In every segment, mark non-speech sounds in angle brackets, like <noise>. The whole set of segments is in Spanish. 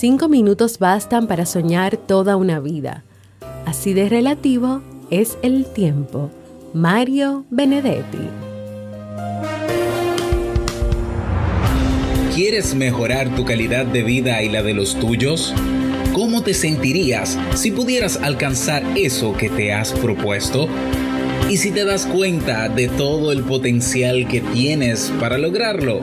Cinco minutos bastan para soñar toda una vida. Así de relativo es el tiempo. Mario Benedetti. ¿Quieres mejorar tu calidad de vida y la de los tuyos? ¿Cómo te sentirías si pudieras alcanzar eso que te has propuesto? ¿Y si te das cuenta de todo el potencial que tienes para lograrlo?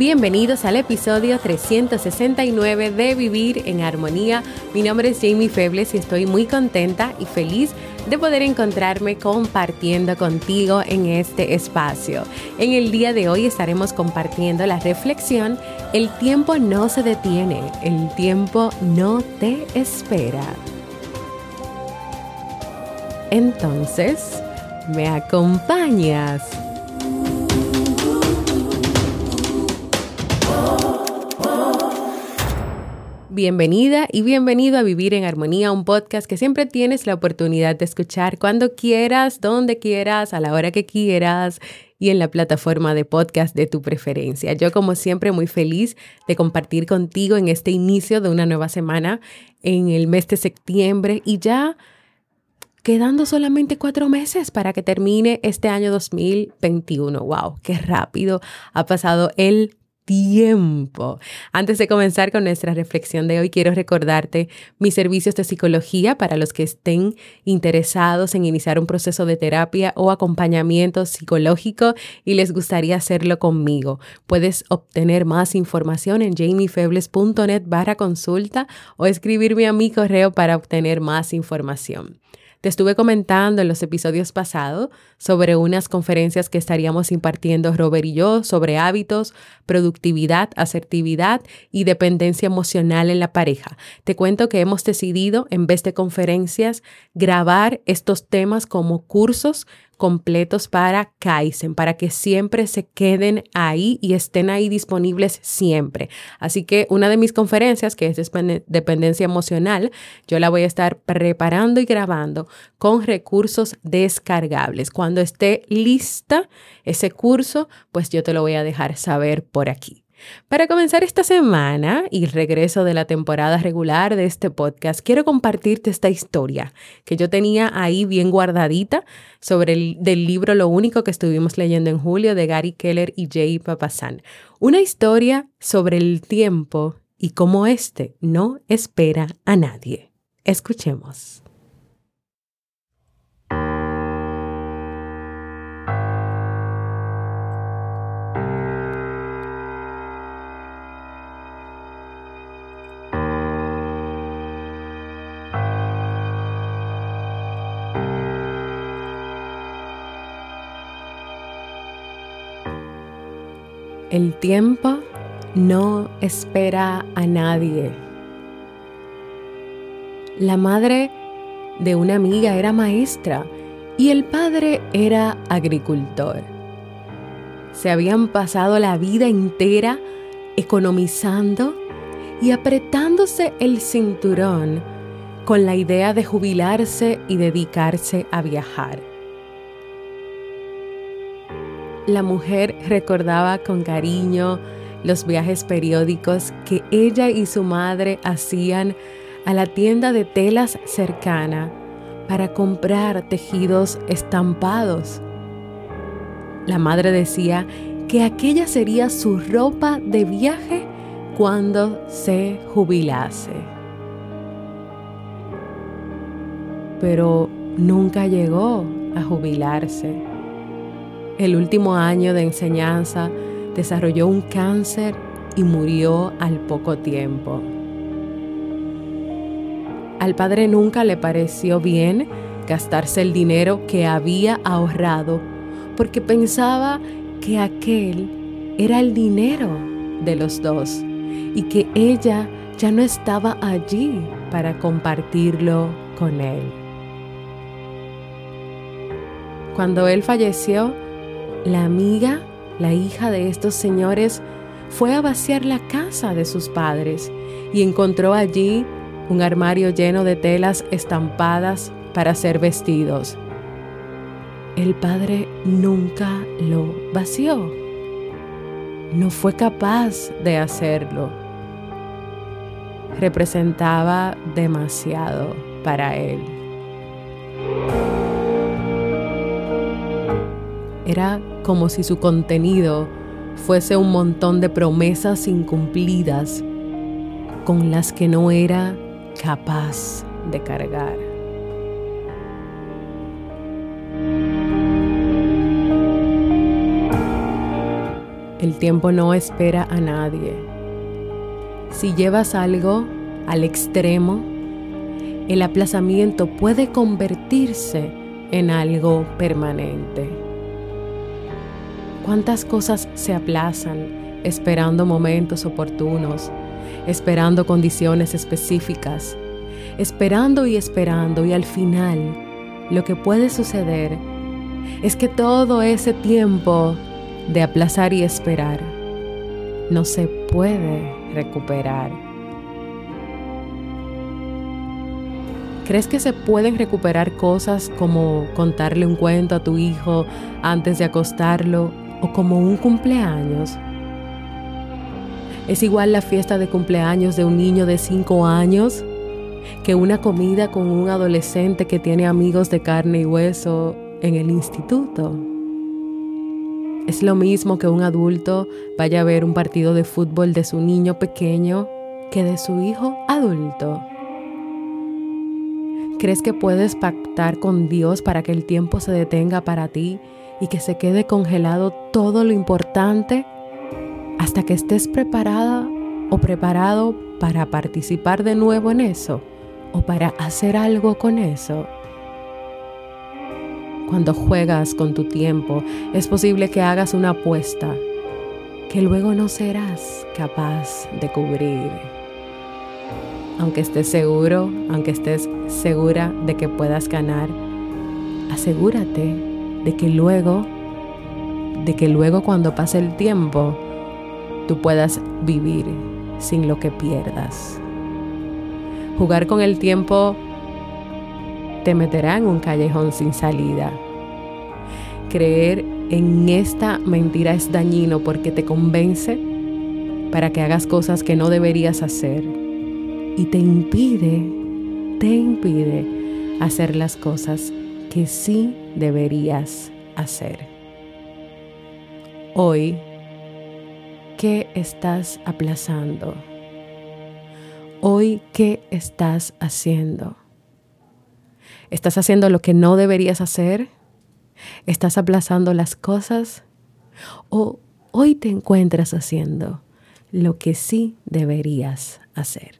Bienvenidos al episodio 369 de Vivir en Armonía. Mi nombre es Jamie Febles y estoy muy contenta y feliz de poder encontrarme compartiendo contigo en este espacio. En el día de hoy estaremos compartiendo la reflexión El tiempo no se detiene, el tiempo no te espera. Entonces, ¿me acompañas? Bienvenida y bienvenido a Vivir en Armonía, un podcast que siempre tienes la oportunidad de escuchar cuando quieras, donde quieras, a la hora que quieras y en la plataforma de podcast de tu preferencia. Yo como siempre muy feliz de compartir contigo en este inicio de una nueva semana en el mes de septiembre y ya quedando solamente cuatro meses para que termine este año 2021. ¡Wow! ¡Qué rápido ha pasado el tiempo. Antes de comenzar con nuestra reflexión de hoy, quiero recordarte mis servicios de psicología para los que estén interesados en iniciar un proceso de terapia o acompañamiento psicológico y les gustaría hacerlo conmigo. Puedes obtener más información en jamiefebles.net barra consulta o escribirme a mi correo para obtener más información. Te estuve comentando en los episodios pasados sobre unas conferencias que estaríamos impartiendo Robert y yo sobre hábitos, productividad, asertividad y dependencia emocional en la pareja. Te cuento que hemos decidido, en vez de conferencias, grabar estos temas como cursos completos para Kaizen, para que siempre se queden ahí y estén ahí disponibles siempre. Así que una de mis conferencias, que es dependencia emocional, yo la voy a estar preparando y grabando con recursos descargables. Cuando esté lista ese curso, pues yo te lo voy a dejar saber por aquí. Para comenzar esta semana y regreso de la temporada regular de este podcast, quiero compartirte esta historia que yo tenía ahí bien guardadita sobre el del libro Lo único que estuvimos leyendo en julio de Gary Keller y Jay Papasan. Una historia sobre el tiempo y cómo éste no espera a nadie. Escuchemos. El tiempo no espera a nadie. La madre de una amiga era maestra y el padre era agricultor. Se habían pasado la vida entera economizando y apretándose el cinturón con la idea de jubilarse y dedicarse a viajar la mujer recordaba con cariño los viajes periódicos que ella y su madre hacían a la tienda de telas cercana para comprar tejidos estampados. La madre decía que aquella sería su ropa de viaje cuando se jubilase. pero nunca llegó a jubilarse. El último año de enseñanza desarrolló un cáncer y murió al poco tiempo. Al padre nunca le pareció bien gastarse el dinero que había ahorrado porque pensaba que aquel era el dinero de los dos y que ella ya no estaba allí para compartirlo con él. Cuando él falleció, la amiga, la hija de estos señores, fue a vaciar la casa de sus padres y encontró allí un armario lleno de telas estampadas para ser vestidos. El padre nunca lo vació. No fue capaz de hacerlo. Representaba demasiado para él. Era como si su contenido fuese un montón de promesas incumplidas con las que no era capaz de cargar. El tiempo no espera a nadie. Si llevas algo al extremo, el aplazamiento puede convertirse en algo permanente. ¿Cuántas cosas se aplazan esperando momentos oportunos, esperando condiciones específicas, esperando y esperando y al final lo que puede suceder es que todo ese tiempo de aplazar y esperar no se puede recuperar. ¿Crees que se pueden recuperar cosas como contarle un cuento a tu hijo antes de acostarlo o como un cumpleaños? Es igual la fiesta de cumpleaños de un niño de 5 años que una comida con un adolescente que tiene amigos de carne y hueso en el instituto. Es lo mismo que un adulto vaya a ver un partido de fútbol de su niño pequeño que de su hijo adulto. ¿Crees que puedes pactar con Dios para que el tiempo se detenga para ti y que se quede congelado todo lo importante hasta que estés preparada o preparado para participar de nuevo en eso o para hacer algo con eso? Cuando juegas con tu tiempo, es posible que hagas una apuesta que luego no serás capaz de cubrir. Aunque estés seguro, aunque estés segura de que puedas ganar, asegúrate de que luego, de que luego cuando pase el tiempo, tú puedas vivir sin lo que pierdas. Jugar con el tiempo te meterá en un callejón sin salida. Creer en esta mentira es dañino porque te convence para que hagas cosas que no deberías hacer y te impide, te impide hacer las cosas que sí deberías hacer. Hoy, ¿qué estás aplazando? Hoy, ¿qué estás haciendo? ¿Estás haciendo lo que no deberías hacer? ¿Estás aplazando las cosas? ¿O hoy te encuentras haciendo lo que sí deberías hacer?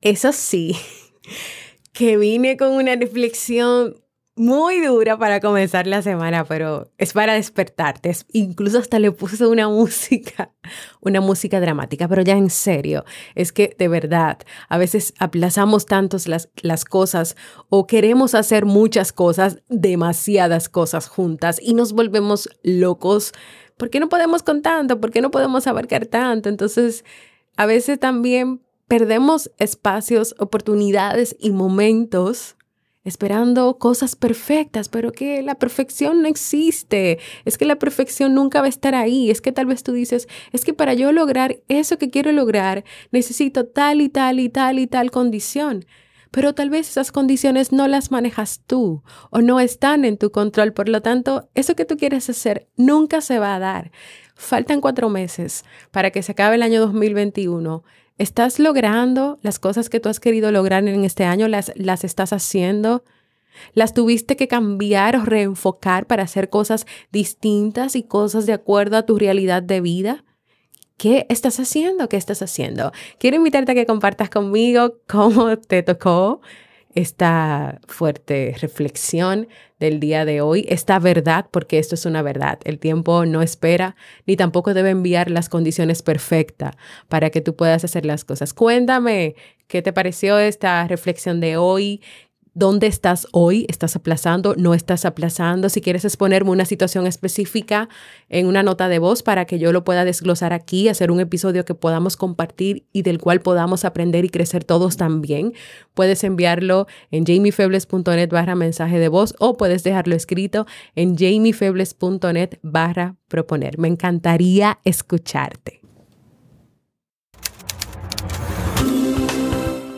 Eso sí <laughs> que vine con una reflexión muy dura para comenzar la semana, pero es para despertarte. incluso hasta le puse una música, <laughs> una música dramática, pero ya en serio, es que de verdad, a veces aplazamos tantos las, las cosas o queremos hacer muchas cosas, demasiadas cosas juntas y nos volvemos locos. ¿Por qué no podemos con tanto? ¿Por qué no podemos abarcar tanto? Entonces, a veces también perdemos espacios, oportunidades y momentos esperando cosas perfectas, pero que la perfección no existe, es que la perfección nunca va a estar ahí, es que tal vez tú dices, es que para yo lograr eso que quiero lograr, necesito tal y tal y tal y tal condición. Pero tal vez esas condiciones no las manejas tú o no están en tu control. Por lo tanto, eso que tú quieres hacer nunca se va a dar. Faltan cuatro meses para que se acabe el año 2021 ¿Estás logrando las cosas que tú has querido lograr en este año? ¿Las, las estás haciendo? ¿Las tuviste que cambiar o reenfocar para hacer cosas distintas y cosas de acuerdo a tu realidad de vida? ¿Qué estás haciendo? ¿Qué estás haciendo? Quiero invitarte a que compartas conmigo cómo te tocó esta fuerte reflexión del día de hoy, esta verdad, porque esto es una verdad. El tiempo no espera ni tampoco debe enviar las condiciones perfectas para que tú puedas hacer las cosas. Cuéntame qué te pareció esta reflexión de hoy, ¿Dónde estás hoy? ¿Estás aplazando? ¿No estás aplazando? Si quieres exponerme una situación específica en una nota de voz para que yo lo pueda desglosar aquí, hacer un episodio que podamos compartir y del cual podamos aprender y crecer todos también, puedes enviarlo en jamiefebles.net barra mensaje de voz o puedes dejarlo escrito en jamiefebles.net barra proponer. Me encantaría escucharte.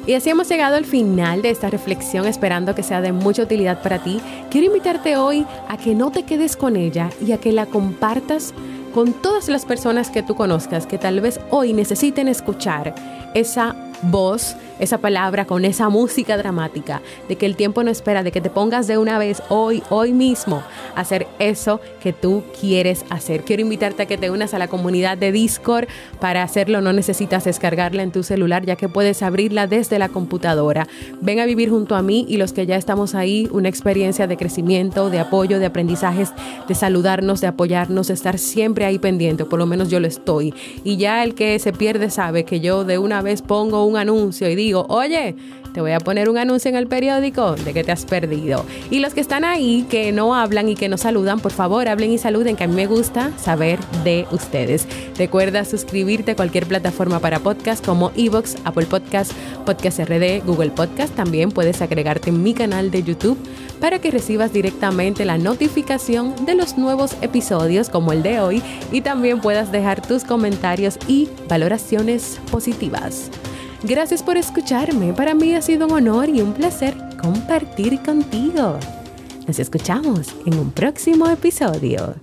Y así hemos llegado al final de esta reflexión, esperando que sea de mucha utilidad para ti. Quiero invitarte hoy a que no te quedes con ella y a que la compartas con todas las personas que tú conozcas que tal vez hoy necesiten escuchar esa voz, esa palabra, con esa música dramática, de que el tiempo no espera, de que te pongas de una vez hoy, hoy mismo, a hacer eso que tú quieres hacer. Quiero invitarte a que te unas a la comunidad de Discord. Para hacerlo no necesitas descargarla en tu celular, ya que puedes abrirla desde la computadora. Ven a vivir junto a mí y los que ya estamos ahí, una experiencia de crecimiento, de apoyo, de aprendizajes, de saludarnos, de apoyarnos, de estar siempre ahí pendiente, por lo menos yo lo estoy. Y ya el que se pierde sabe que yo de una vez pongo un anuncio y oye, te voy a poner un anuncio en el periódico de que te has perdido. Y los que están ahí, que no hablan y que no saludan, por favor, hablen y saluden, que a mí me gusta saber de ustedes. Recuerda suscribirte a cualquier plataforma para podcast como Evox, Apple Podcast, Podcast RD, Google Podcast. También puedes agregarte en mi canal de YouTube para que recibas directamente la notificación de los nuevos episodios como el de hoy y también puedas dejar tus comentarios y valoraciones positivas. Gracias por escucharme. Para mí ha sido un honor y un placer compartir contigo. Nos escuchamos en un próximo episodio.